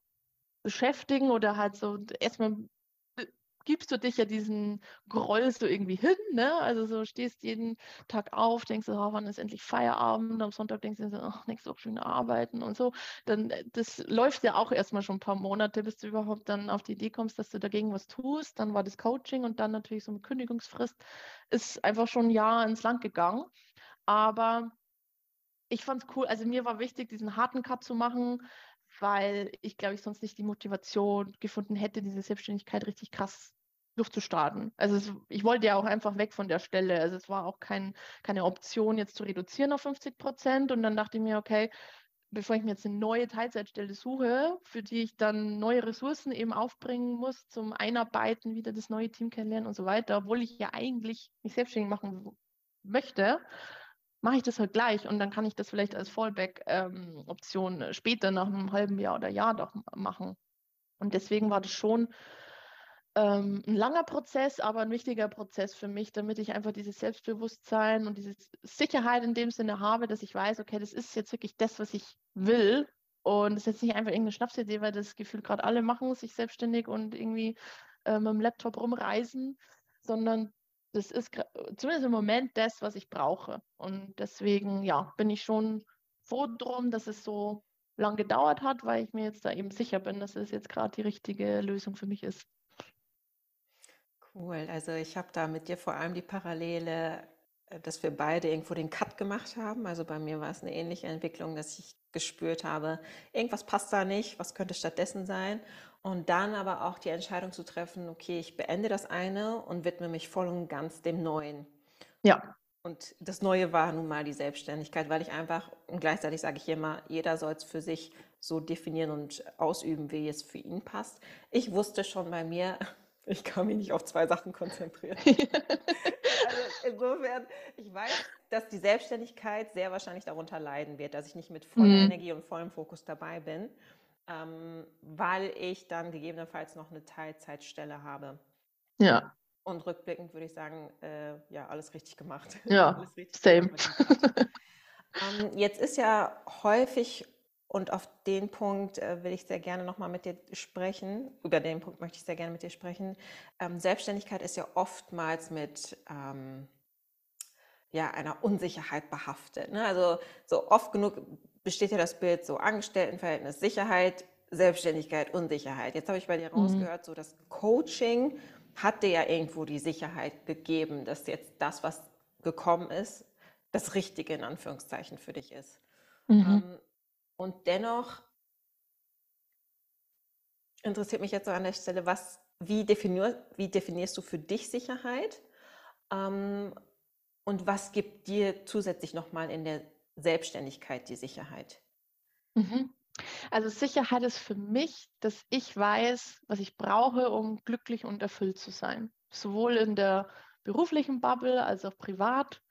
beschäftigen oder halt so erstmal gibst du dich ja diesen Groll so irgendwie hin, ne? Also so stehst jeden Tag auf, denkst du, oh, wann ist endlich Feierabend? Am Sonntag denkst du, ach, nächste Woche schön arbeiten und so. Dann, äh, das läuft ja auch erstmal schon ein paar Monate, bis du überhaupt dann auf die Idee kommst, dass du dagegen was tust. Dann war das Coaching und dann natürlich so eine Kündigungsfrist ist einfach schon ein Jahr ins Land gegangen. Aber ich fand es cool, also mir war wichtig, diesen harten Cut zu machen, weil ich glaube ich sonst nicht die Motivation gefunden hätte, diese Selbstständigkeit richtig krass durchzustarten. Also es, ich wollte ja auch einfach weg von der Stelle. Also es war auch kein, keine Option, jetzt zu reduzieren auf 50 Prozent. Und dann dachte ich mir, okay, bevor ich mir jetzt eine neue Teilzeitstelle suche, für die ich dann neue Ressourcen eben aufbringen muss zum Einarbeiten, wieder das neue Team kennenlernen und so weiter, obwohl ich ja eigentlich mich selbstständig machen möchte, mache ich das halt gleich und dann kann ich das vielleicht als Fallback-Option ähm, später nach einem halben Jahr oder Jahr doch machen. Und deswegen war das schon ähm, ein langer Prozess, aber ein wichtiger Prozess für mich, damit ich einfach dieses Selbstbewusstsein und diese Sicherheit in dem Sinne habe, dass ich weiß, okay, das ist jetzt wirklich das, was ich will. Und es ist jetzt nicht einfach irgendeine Schnapsidee, weil das Gefühl gerade alle machen, sich selbstständig und irgendwie äh, mit dem Laptop rumreisen, sondern das ist zumindest im Moment das, was ich brauche. Und deswegen, ja, bin ich schon froh drum, dass es so lang gedauert hat, weil ich mir jetzt da eben sicher bin, dass es jetzt gerade die richtige Lösung für mich ist. Cool. Also ich habe da mit dir vor allem die Parallele, äh, dass wir beide irgendwo den Cut gemacht haben. Also bei mir war es eine ähnliche Entwicklung, dass ich gespürt habe, irgendwas passt da nicht, was könnte stattdessen sein. Und dann aber auch die Entscheidung zu treffen, okay, ich beende das eine und widme mich voll und ganz dem Neuen. Ja. Und das Neue war nun mal die Selbstständigkeit, weil ich einfach, und gleichzeitig sage ich immer, jeder soll es für sich so definieren und ausüben, wie es für ihn passt. Ich wusste schon bei mir, ich kann mich nicht auf zwei Sachen konzentrieren. [laughs] also insofern, ich weiß, dass die Selbstständigkeit sehr wahrscheinlich darunter leiden wird, dass ich nicht mit voller mhm. Energie und vollem Fokus dabei bin, ähm, weil ich dann gegebenenfalls noch eine Teilzeitstelle habe. Ja. Und rückblickend würde ich sagen, äh, ja, alles richtig gemacht. Ja, [laughs] richtig same. ähm, jetzt ist ja häufig und auf den Punkt äh, will ich sehr gerne nochmal mit dir sprechen. Über den Punkt möchte ich sehr gerne mit dir sprechen. Ähm, Selbstständigkeit ist ja oftmals mit ähm, ja, einer Unsicherheit behaftet. Ne? Also so oft genug besteht ja das Bild so Angestelltenverhältnis, Sicherheit, Selbstständigkeit, Unsicherheit. Jetzt habe ich bei dir mhm. rausgehört, so das Coaching hat dir ja irgendwo die Sicherheit gegeben, dass jetzt das, was gekommen ist, das Richtige in Anführungszeichen für dich ist. Mhm. Ähm, und dennoch interessiert mich jetzt an der Stelle, was, wie, definier, wie definierst du für dich Sicherheit? Ähm, und was gibt dir zusätzlich nochmal in der Selbstständigkeit die Sicherheit? Mhm. Also Sicherheit ist für mich, dass ich weiß, was ich brauche, um glücklich und erfüllt zu sein. Sowohl in der beruflichen Bubble als auch privat.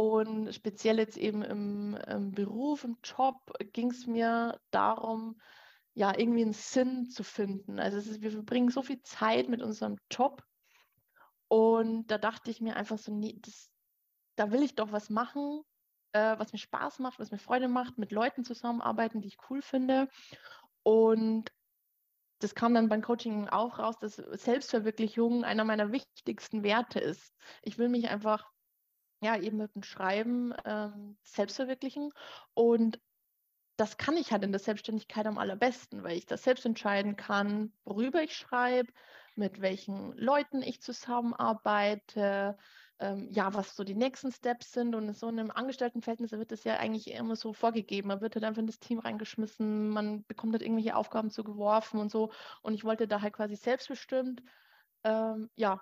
Und speziell jetzt eben im, im Beruf, im Job ging es mir darum, ja, irgendwie einen Sinn zu finden. Also ist, wir verbringen so viel Zeit mit unserem Job und da dachte ich mir einfach so, nee, das, da will ich doch was machen, äh, was mir Spaß macht, was mir Freude macht, mit Leuten zusammenarbeiten, die ich cool finde. Und das kam dann beim Coaching auch raus, dass Selbstverwirklichung einer meiner wichtigsten Werte ist. Ich will mich einfach ja, eben mit dem Schreiben ähm, selbst verwirklichen. Und das kann ich halt in der Selbstständigkeit am allerbesten, weil ich das selbst entscheiden kann, worüber ich schreibe, mit welchen Leuten ich zusammenarbeite, ähm, ja, was so die nächsten Steps sind. Und in so einem Angestelltenverhältnis wird das ja eigentlich immer so vorgegeben. Man wird halt einfach in das Team reingeschmissen, man bekommt halt irgendwelche Aufgaben zugeworfen und so. Und ich wollte da halt quasi selbstbestimmt, ähm, ja,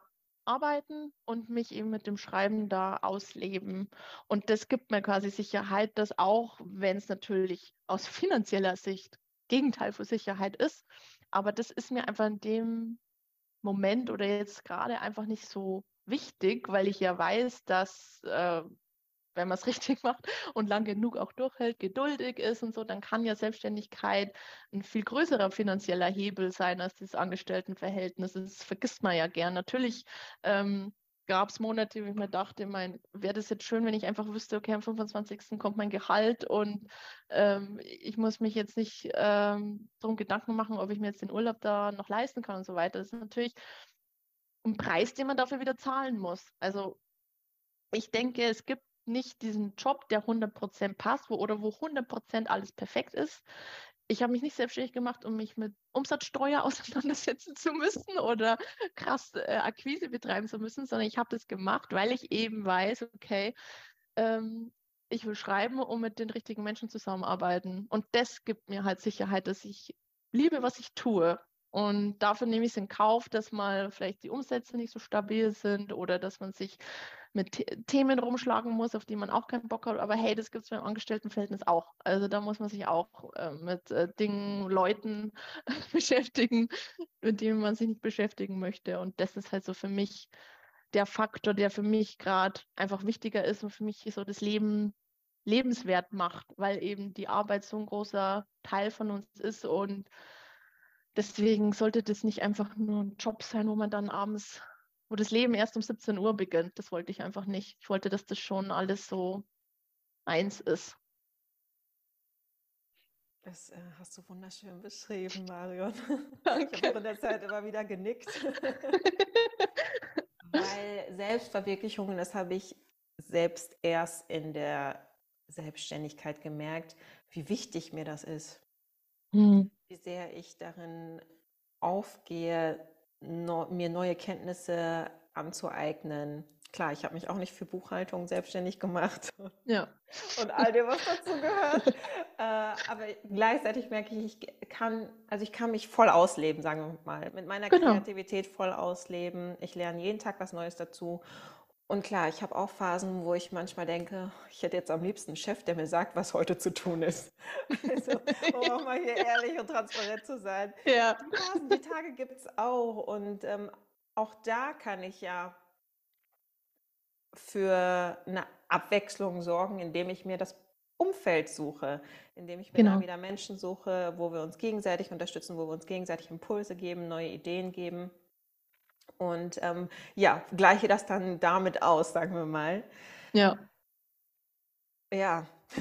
arbeiten und mich eben mit dem Schreiben da ausleben. Und das gibt mir quasi Sicherheit, dass auch, wenn es natürlich aus [laughs] finanzieller Sicht Gegenteil von Sicherheit ist, aber das ist mir einfach in dem Moment oder jetzt gerade einfach nicht so wichtig, weil ich ja weiß, dass äh, wenn man es [laughs] richtig macht und lang genug auch durchhält, geduldig ist und so, dann kann ja Selbstständigkeit ein viel größerer finanzieller Hebel sein als das Angestelltenverhältnis. Das vergisst man ja gern. Natürlich ähm, gab es Monate, wo ich mir dachte, mein, wäre das jetzt schön, wenn ich einfach wüsste, okay, am 25. kommt mein Gehalt und ähm, ich muss mich jetzt nicht ähm, darum Gedanken machen, ob ich mir jetzt den Urlaub da noch leisten kann und so weiter. Das ist natürlich ein Preis, den man dafür wieder zahlen muss. Also ich denke, es gibt nicht diesen Job, der 100% passt wo, oder wo 100% alles perfekt ist. Ich habe mich nicht selbstständig gemacht, um mich mit Umsatzsteuer [laughs] auseinandersetzen zu müssen oder krass äh, Akquise betreiben zu müssen, sondern ich habe das gemacht, weil ich eben weiß, okay, ähm, ich will schreiben, um mit den richtigen Menschen zusammenarbeiten. Und das gibt mir halt Sicherheit, dass ich liebe, was ich tue. Und dafür nehme ich es in Kauf, dass mal vielleicht die Umsätze nicht so stabil sind oder dass man sich mit Themen rumschlagen muss, auf die man auch keinen Bock hat. Aber hey, das gibt es beim Angestelltenverhältnis auch. Also da muss man sich auch äh, mit äh, Dingen, Leuten [laughs] beschäftigen, mit denen man sich nicht beschäftigen möchte. Und das ist halt so für mich der Faktor, der für mich gerade einfach wichtiger ist und für mich so das Leben lebenswert macht, weil eben die Arbeit so ein großer Teil von uns ist und Deswegen sollte das nicht einfach nur ein Job sein, wo man dann abends, wo das Leben erst um 17 Uhr beginnt. Das wollte ich einfach nicht. Ich wollte, dass das schon alles so eins ist. Das äh, hast du wunderschön beschrieben, Marion. Danke. [laughs] Ich habe in der Zeit immer wieder genickt. [laughs] Weil Selbstverwirklichung, das habe ich selbst erst in der Selbstständigkeit gemerkt, wie wichtig mir das ist. Mhm. Wie sehr ich darin aufgehe, no, mir neue Kenntnisse anzueignen. Klar, ich habe mich auch nicht für Buchhaltung selbstständig gemacht. [laughs] Ja. Und [laughs] all dem, was dazu gehört. äh, aber gleichzeitig merke ich, ich kann, also ich kann mich voll ausleben, sagen wir mal. Mit meiner genau. Kreativität voll ausleben. Ich lerne jeden Tag was Neues dazu. Und klar, ich habe auch Phasen, wo ich manchmal denke, ich hätte jetzt am liebsten einen Chef, der mir sagt, was heute zu tun ist. [laughs] Also, um auch mal hier ehrlich und transparent zu sein. [laughs] Ja. Die Phasen, die Tage gibt es auch. Und ähm, auch da kann ich ja für eine Abwechslung sorgen, indem ich mir das Umfeld suche, indem ich mir genau. wieder Menschen suche, wo wir uns gegenseitig unterstützen, wo wir uns gegenseitig Impulse geben, neue Ideen geben. Und ähm, ja, gleiche das dann damit aus, sagen wir mal. Ja. Ja. [laughs]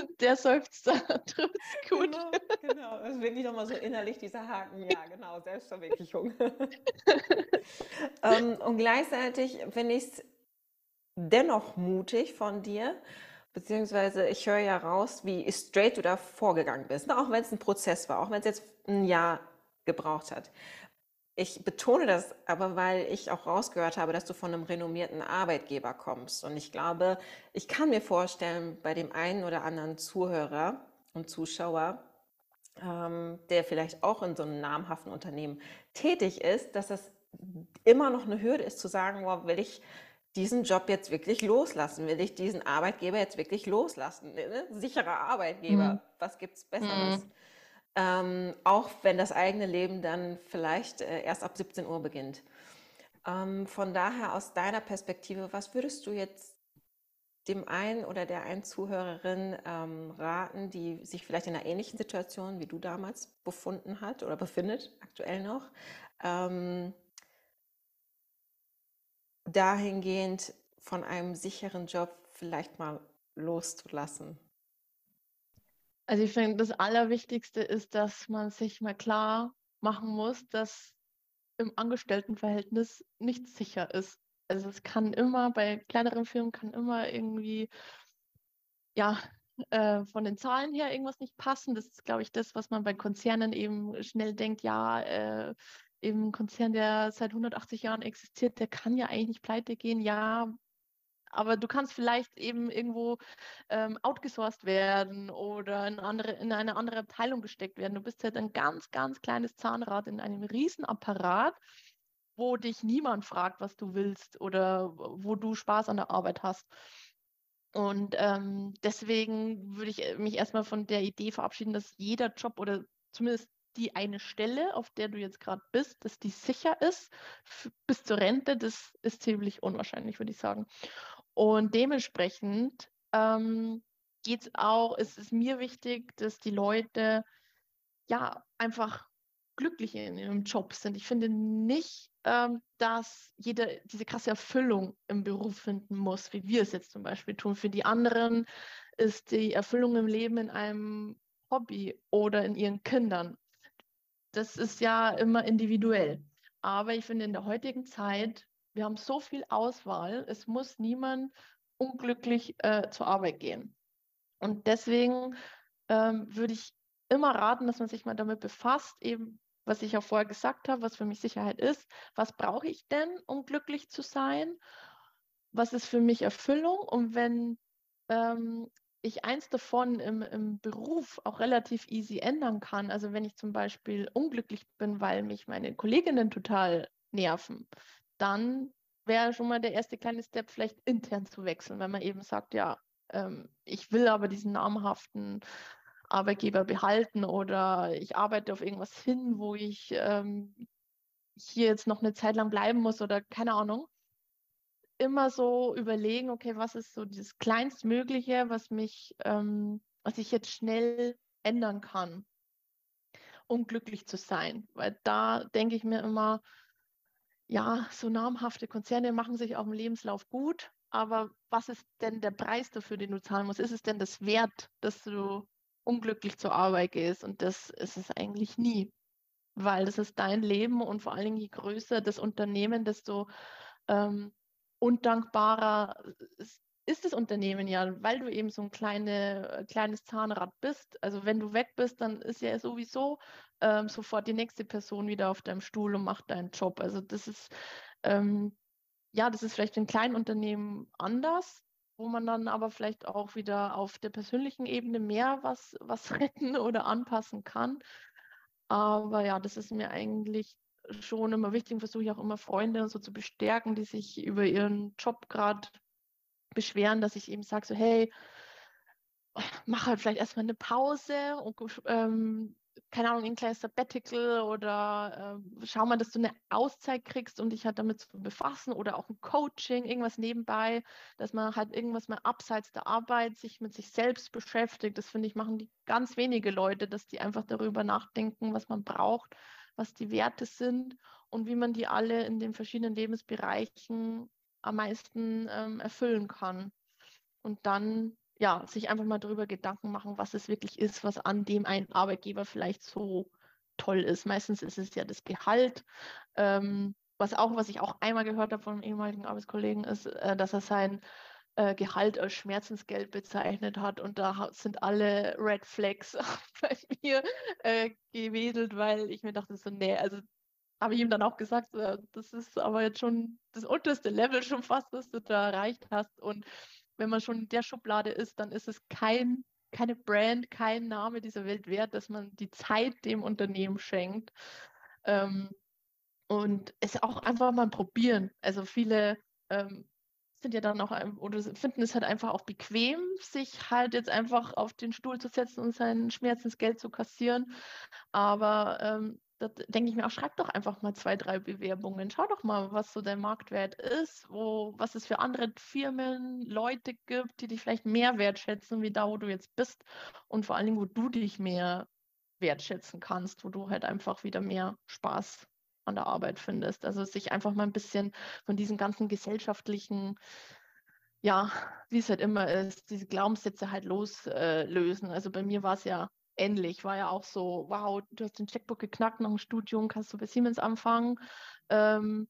[laughs] Der Seufzer trifft gut. Genau, genau. Das ist wirklich nochmal so innerlich dieser Haken. Ja, genau, Selbstverwirklichung. [laughs] ähm, und gleichzeitig finde ich es dennoch mutig von dir, beziehungsweise ich höre ja raus, wie straight du da vorgegangen bist. Auch wenn es ein Prozess war, auch wenn es jetzt ein Jahr gebraucht hat. Ich betone das aber, weil ich auch rausgehört habe, dass du von einem renommierten Arbeitgeber kommst. Und ich glaube, ich kann mir vorstellen, bei dem einen oder anderen Zuhörer und Zuschauer, ähm, der vielleicht auch in so einem namhaften Unternehmen tätig ist, dass das immer noch eine Hürde ist zu sagen, wow, will ich diesen Job jetzt wirklich loslassen? Will ich diesen Arbeitgeber jetzt wirklich loslassen? Ne? Sicherer Arbeitgeber, mhm. was gibt es Besseres? Mhm. Ähm, auch wenn das eigene Leben dann vielleicht äh, erst ab 17 Uhr beginnt. Ähm, von daher aus deiner Perspektive, was würdest du jetzt dem einen oder der einen Zuhörerin ähm, raten, die sich vielleicht in einer ähnlichen Situation wie du damals befunden hat oder befindet, aktuell noch, ähm, dahingehend von einem sicheren Job vielleicht mal loszulassen? Also ich finde, das Allerwichtigste ist, dass man sich mal klar machen muss, dass im Angestelltenverhältnis nichts sicher ist. Also es kann immer, bei kleineren Firmen kann immer irgendwie, ja, äh, von den Zahlen her irgendwas nicht passen. Das ist, glaube ich, das, was man bei Konzernen eben schnell denkt, ja, äh, eben ein Konzern, der seit 180 Jahren existiert, der kann ja eigentlich nicht pleite gehen. Ja, aber du kannst vielleicht eben irgendwo ähm, outgesourced werden oder in, andere, in eine andere Abteilung gesteckt werden. Du bist halt ein ganz, ganz kleines Zahnrad in einem riesen Apparat, wo dich niemand fragt, was du willst oder wo du Spaß an der Arbeit hast. Und ähm, deswegen würde ich äh, mich erstmal von der Idee verabschieden, dass jeder Job oder zumindest die eine Stelle, auf der du jetzt gerade bist, dass die sicher ist bis zur Rente, das ist ziemlich unwahrscheinlich, würde ich sagen. Und dementsprechend ähm, geht es auch, ist es mir wichtig, dass die Leute ja einfach glücklich in ihrem Job sind. Ich finde nicht, ähm, dass jeder diese krasse Erfüllung im Beruf finden muss, wie wir es jetzt zum Beispiel tun. Für die anderen ist die Erfüllung im Leben in einem Hobby oder in ihren Kindern. Das ist ja immer individuell. Aber ich finde, in der heutigen Zeit wir haben so viel Auswahl, es muss niemand unglücklich äh, zur Arbeit gehen. Und deswegen ähm, würde ich immer raten, dass man sich mal damit befasst, eben was ich auch vorher gesagt habe, was für mich Sicherheit ist. Was brauche ich denn, um glücklich zu sein? Was ist für mich Erfüllung? Und wenn ähm, ich eins davon im, im, Beruf auch relativ easy ändern kann, also wenn ich zum Beispiel unglücklich bin, weil mich meine Kolleginnen total nerven, dann wäre schon mal der erste kleine Step, vielleicht intern zu wechseln, wenn man eben sagt, ja, ähm, ich will aber diesen namhaften Arbeitgeber behalten oder ich arbeite auf irgendwas hin, wo ich ähm, hier jetzt noch eine Zeit lang bleiben muss oder keine Ahnung. Immer so überlegen, okay, was ist so dieses Kleinstmögliche, was mich, ähm, was ich jetzt schnell ändern kann, um glücklich zu sein. Weil da denke ich mir immer, ja, so namhafte Konzerne machen sich auf dem Lebenslauf gut, aber was ist denn der Preis dafür, den du zahlen musst? Ist es denn das wert, dass du unglücklich zur Arbeit gehst? Und das ist es eigentlich nie, weil das ist dein Leben und vor allen Dingen je größer das Unternehmen, desto ähm, undankbarer ist, ist das Unternehmen ja, weil du eben so ein kleine, äh, kleines Zahnrad bist. Also wenn du weg bist, dann ist ja sowieso ähm, sofort die nächste Person wieder auf deinem Stuhl und macht deinen Job. Also das ist, ähm, ja, das ist vielleicht in kleinen Unternehmen anders, wo man dann aber vielleicht auch wieder auf der persönlichen Ebene mehr was, was [laughs] retten oder anpassen kann. Aber ja, das ist mir eigentlich schon immer wichtig und versuche ich auch immer Freunde so zu bestärken, die sich über ihren Job gerade beschweren, dass ich eben sage, so hey, mach halt vielleicht erstmal eine Pause und ähm, keine Ahnung, ein kleines Sabbatical oder äh, schau mal, dass du eine Auszeit kriegst, um dich halt damit zu befassen oder auch ein Coaching, irgendwas nebenbei, dass man halt irgendwas mal abseits der Arbeit sich mit sich selbst beschäftigt. Das finde ich, machen die ganz wenige Leute, dass die einfach darüber nachdenken, was man braucht, was die Werte sind und wie man die alle in den verschiedenen Lebensbereichen am meisten ähm, erfüllen kann. Und dann ja, sich einfach mal darüber Gedanken machen, was es wirklich ist, was an dem ein Arbeitgeber vielleicht so toll ist. Meistens ist es ja das Gehalt. Ähm, was auch, was ich auch einmal gehört habe von einem ehemaligen Arbeitskollegen, ist, äh, dass er sein äh, Gehalt als Schmerzensgeld bezeichnet hat und da sind alle Red Flags [laughs] bei mir äh, gewedelt, weil ich mir dachte so, nee, also habe ich ihm dann auch gesagt, äh, das ist aber jetzt schon das unterste Level schon fast, das du da erreicht hast und wenn man schon in der Schublade ist, dann ist es kein, keine Brand, kein Name dieser Welt wert, dass man die Zeit dem Unternehmen schenkt. Ähm, und es auch einfach mal probieren. Also viele ähm, sind ja dann auch oder finden es halt einfach auch bequem, sich halt jetzt einfach auf den Stuhl zu setzen und sein Schmerzensgeld zu kassieren. Aber ähm, da denke ich mir auch, schreib doch einfach mal zwei, drei Bewerbungen. Schau doch mal, was so dein Marktwert ist, wo, was es für andere Firmen, Leute gibt, die dich vielleicht mehr wertschätzen, wie da, wo du jetzt bist. Und vor allen Dingen, wo du dich mehr wertschätzen kannst, wo du halt einfach wieder mehr Spaß an der Arbeit findest. Also sich einfach mal ein bisschen von diesen ganzen gesellschaftlichen, ja, wie es halt immer ist, diese Glaubenssätze halt loslösen. Äh, also bei mir war es ja ähnlich. War ja auch so, wow, du hast den Checkbook geknackt nach dem Studium, kannst du bei Siemens anfangen. Ähm,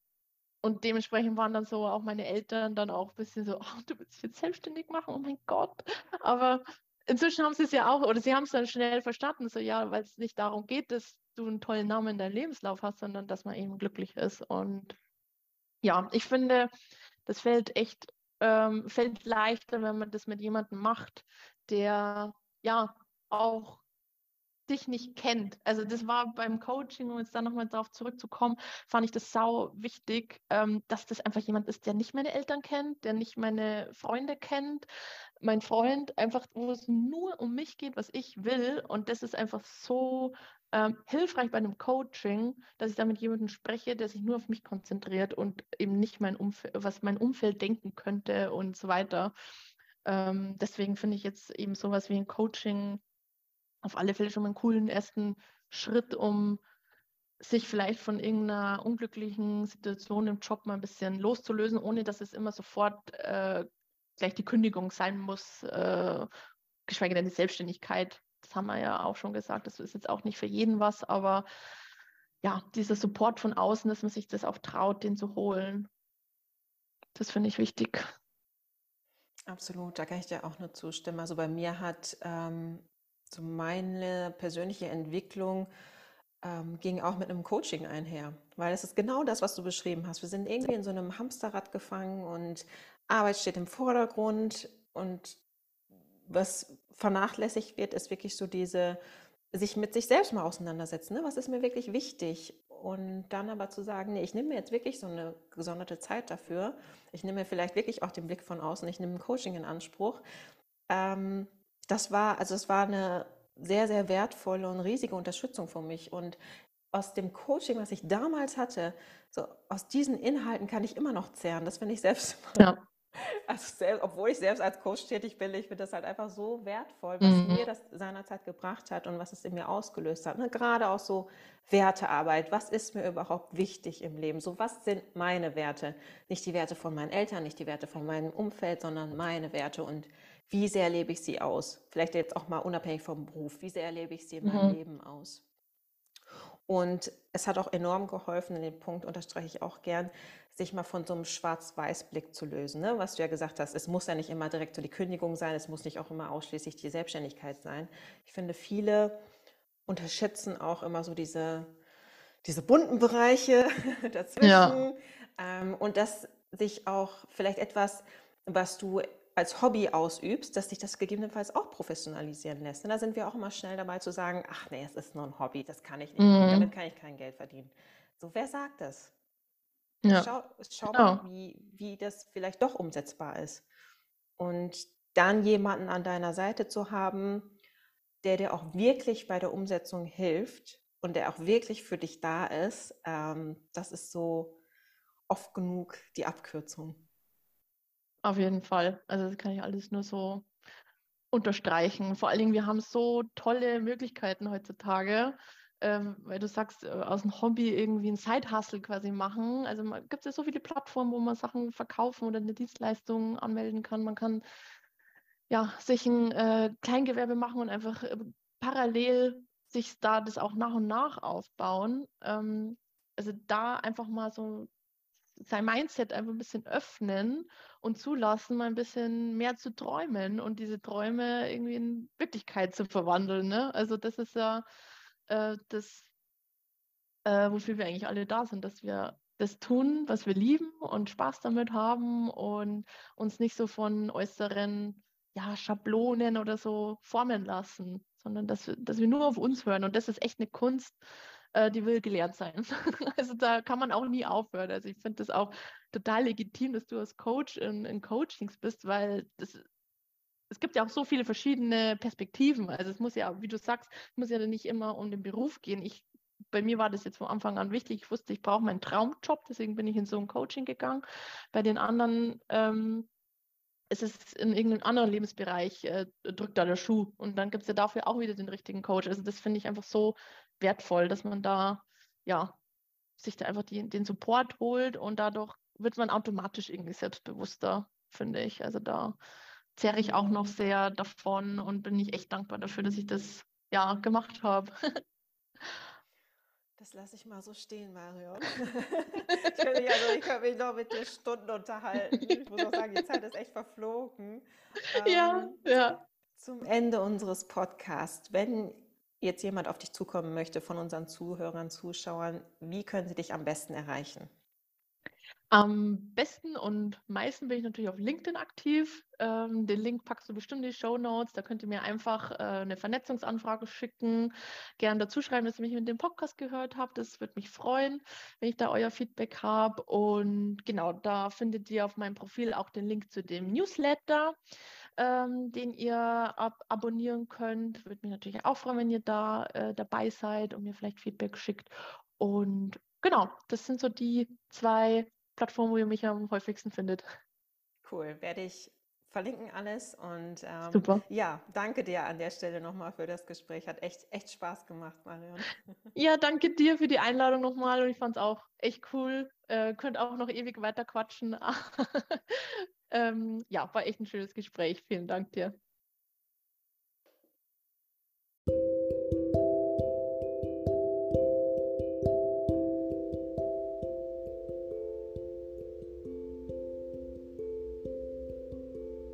und dementsprechend waren dann so auch meine Eltern dann auch ein bisschen so, oh, du willst jetzt selbstständig machen, oh mein Gott. Aber inzwischen haben sie es ja auch, oder sie haben es dann schnell verstanden, so ja, weil es nicht darum geht, dass du einen tollen Namen in deinem Lebenslauf hast, sondern dass man eben glücklich ist. Und ja, ich finde, das fällt echt, ähm, fällt leichter, wenn man das mit jemandem macht, der ja auch dich nicht kennt. Also das war beim Coaching, um jetzt da nochmal darauf zurückzukommen, fand ich das sau wichtig, ähm, dass das einfach jemand ist, der nicht meine Eltern kennt, der nicht meine Freunde kennt, mein Freund, einfach wo es nur um mich geht, was ich will. Und das ist einfach so ähm, hilfreich bei einem Coaching, dass ich da mit jemandem spreche, der sich nur auf mich konzentriert und eben nicht mein Umfeld, was mein Umfeld denken könnte und so weiter. Ähm, deswegen finde ich jetzt eben sowas wie ein Coaching auf alle Fälle schon mal einen coolen ersten Schritt, um sich vielleicht von irgendeiner unglücklichen Situation im Job mal ein bisschen loszulösen, ohne dass es immer sofort äh, gleich die Kündigung sein muss, äh, geschweige denn die Selbstständigkeit. Das haben wir ja auch schon gesagt, das ist jetzt auch nicht für jeden was, aber ja, dieser Support von außen, dass man sich das auch traut, den zu holen, das finde ich wichtig. Absolut, da kann ich dir auch nur zustimmen. Also bei mir hat ähm, so meine persönliche Entwicklung ähm, ging auch mit einem Coaching einher, weil es ist genau das, was du beschrieben hast. Wir sind irgendwie in so einem Hamsterrad gefangen und Arbeit steht im Vordergrund und was vernachlässigt wird, ist wirklich so diese, sich mit sich selbst mal auseinandersetzen. Ne? Was ist mir wirklich wichtig? Und dann aber zu sagen, nee, ich nehme mir jetzt wirklich so eine gesonderte Zeit dafür. Ich nehme mir vielleicht wirklich auch den Blick von außen. Ich nehme ein Coaching in Anspruch. Ähm, das war, also es war eine sehr, sehr wertvolle und riesige Unterstützung für mich. Und aus dem Coaching, was ich damals hatte, so aus diesen Inhalten kann ich immer noch zehren. Das finde ich selbst. [laughs] Ja. Also selbst, obwohl ich selbst als Coach tätig bin, ich finde das halt einfach so wertvoll, was mhm. mir das seinerzeit gebracht hat und was es in mir ausgelöst hat. Ne? Gerade auch so Wertearbeit. Was ist mir überhaupt wichtig im Leben? So, was sind meine Werte? Nicht die Werte von meinen Eltern, nicht die Werte von meinem Umfeld, sondern meine Werte. Und wie sehr lebe ich sie aus? Vielleicht jetzt auch mal unabhängig vom Beruf. Wie sehr lebe ich sie in meinem mhm. Leben aus? Und es hat auch enorm geholfen, in dem Punkt unterstreiche ich auch gern, sich mal von so einem Schwarz-Weiß-Blick zu lösen. Ne? Was du ja gesagt hast, es muss ja nicht immer direkt so die Kündigung sein, es muss nicht auch immer ausschließlich die Selbstständigkeit sein. Ich finde, viele unterschätzen auch immer so diese, diese bunten Bereiche [laughs] dazwischen. Ja. Ähm, und dass sich auch vielleicht etwas, was du als Hobby ausübst, dass sich das gegebenenfalls auch professionalisieren lässt. Und da sind wir auch immer schnell dabei zu sagen, ach nee, es ist nur ein Hobby, das kann ich nicht, mhm. damit kann ich kein Geld verdienen. So, wer sagt das? Ja. Schau, schau genau. mal, wie, wie das vielleicht doch umsetzbar ist. Und dann jemanden an deiner Seite zu haben, der dir auch wirklich bei der Umsetzung hilft und der auch wirklich für dich da ist, ähm, das ist so oft genug die Abkürzung. Auf jeden Fall. Also das kann ich alles nur so unterstreichen. Vor allen Dingen, wir haben so tolle Möglichkeiten heutzutage, ähm, weil du sagst, äh, aus einem Hobby irgendwie ein Side-Hustle quasi machen. Also gibt es ja so viele Plattformen, wo man Sachen verkaufen oder eine Dienstleistung anmelden kann. Man kann ja sich ein äh, Kleingewerbe machen und einfach äh, parallel sich da das auch nach und nach aufbauen. Ähm, also da einfach mal so sein Mindset einfach ein bisschen öffnen und zulassen, mal ein bisschen mehr zu träumen und diese Träume irgendwie in Wirklichkeit zu verwandeln. Ne? Also das ist ja äh, das, äh, wofür wir eigentlich alle da sind, dass wir das tun, was wir lieben und Spaß damit haben und uns nicht so von äußeren ja, Schablonen oder so formen lassen, sondern dass, dass wir nur auf uns hören. Und das ist echt eine Kunst, äh, die will gelehrt sein. [laughs] also da kann man auch nie aufhören. Also ich finde das auch total legitim, dass du als Coach in, in Coachings bist, weil das, es gibt ja auch so viele verschiedene Perspektiven. Also es muss ja, wie du sagst, es muss ja nicht immer um den Beruf gehen. Ich, bei mir war das jetzt von Anfang an wichtig. Ich wusste, ich brauche meinen Traumjob, deswegen bin ich in so ein Coaching gegangen. Bei den anderen ähm, es ist in irgendeinem anderen Lebensbereich, äh, drückt da der Schuh. Und dann gibt es ja dafür auch wieder den richtigen Coach. Also das finde ich einfach so wertvoll, dass man da, ja, sich da einfach die, den Support holt und dadurch wird man automatisch irgendwie selbstbewusster, finde ich. Also da zehre ich auch noch sehr davon und bin ich echt dankbar dafür, dass ich das ja gemacht habe. [laughs] Das lasse ich mal so stehen, Marion. [laughs] ich, könnte, also, ich könnte mich noch mit dir Stunden unterhalten. Ich muss auch sagen, die Zeit ist echt verflogen. [laughs] Ja, ähm, ja. Zum Ende unseres Podcasts, wenn jetzt jemand auf dich zukommen möchte von unseren Zuhörern, Zuschauern, wie können sie dich am besten erreichen? Am besten und meisten bin ich natürlich auf LinkedIn aktiv. Ähm, den Link packst du bestimmt in die Show Notes. Da könnt ihr mir einfach äh, eine Vernetzungsanfrage schicken. Gern dazu schreiben, dass ihr mich mit dem Podcast gehört habt. Das würde mich freuen, wenn ich da euer Feedback habe. Und genau, da findet ihr auf meinem Profil auch den Link zu dem Newsletter, ähm, den ihr ab abonnieren könnt. Würde mich natürlich auch freuen, wenn ihr da äh, dabei seid und mir vielleicht Feedback schickt. Und genau, das sind so die zwei Plattform, wo ihr mich am häufigsten findet. Cool, werde ich verlinken alles und ähm, Super. ja, danke dir an der Stelle nochmal für das Gespräch. Hat echt, echt Spaß gemacht, Marion. [laughs] Ja, danke dir für die Einladung nochmal und ich fand es auch echt cool. Äh, könnt auch noch ewig weiter quatschen. [laughs] ähm, ja, war echt ein schönes Gespräch. Vielen Dank dir.